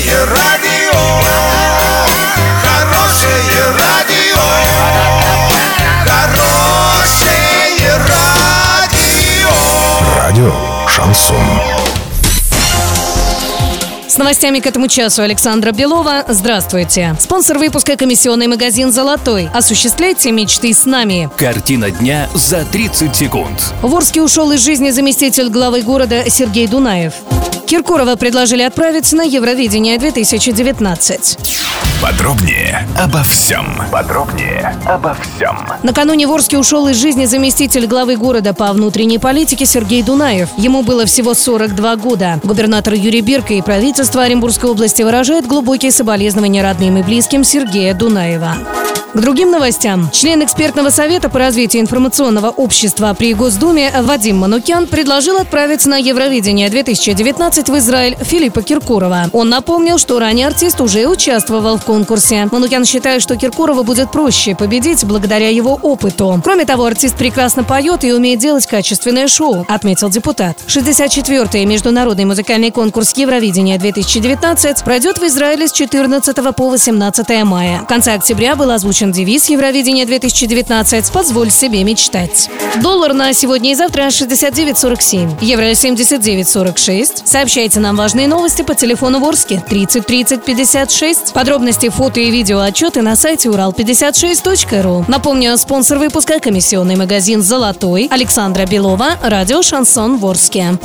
Хорошее радио, хорошее радио, хорошее радио. Радио Шансон. С новостями к этому часу Александра Белова. Здравствуйте. Спонсор выпуска комиссионный магазин «Золотой». Осуществляйте мечты с нами. Картина дня за 30 секунд. В Орске ушел из жизни заместитель главы города Сергей Дунаев. Киркорова предложили отправить на Евровидение 2019. Подробнее обо всем. Подробнее обо всем. Накануне в Орске ушел из жизни заместитель главы города по внутренней политике Сергей Дунаев. Ему было всего 42 года. Губернатор Юрий Бирка и правительство Оренбургской области выражают глубокие соболезнования родным и близким Сергея Дунаева. К другим новостям. Член экспертного совета по развитию информационного общества при Госдуме Вадим Манукян предложил отправить на Евровидение 2019 в Израиль Филиппа Киркорова. Он напомнил, что ранее артист уже участвовал в конкурсе. Манукян считает, что Киркорову будет проще победить благодаря его опыту. Кроме того, артист прекрасно поет и умеет делать качественное шоу, отметил депутат. 64-й международный музыкальный конкурс Евровидения 2019 пройдет в Израиле с 14 по 18 мая. В конце октября был озвучен девиз Евровидения 2019 «Позволь себе мечтать». Доллар на сегодня и завтра 69.47, евро 79.46. Сообщайте нам важные новости по телефону Ворске 30 30 56. Подробности, фото и видео отчеты на сайте урал56.ру. Напомню, спонсор выпуска – комиссионный магазин «Золотой» Александра Белова, радио «Шансон Ворске».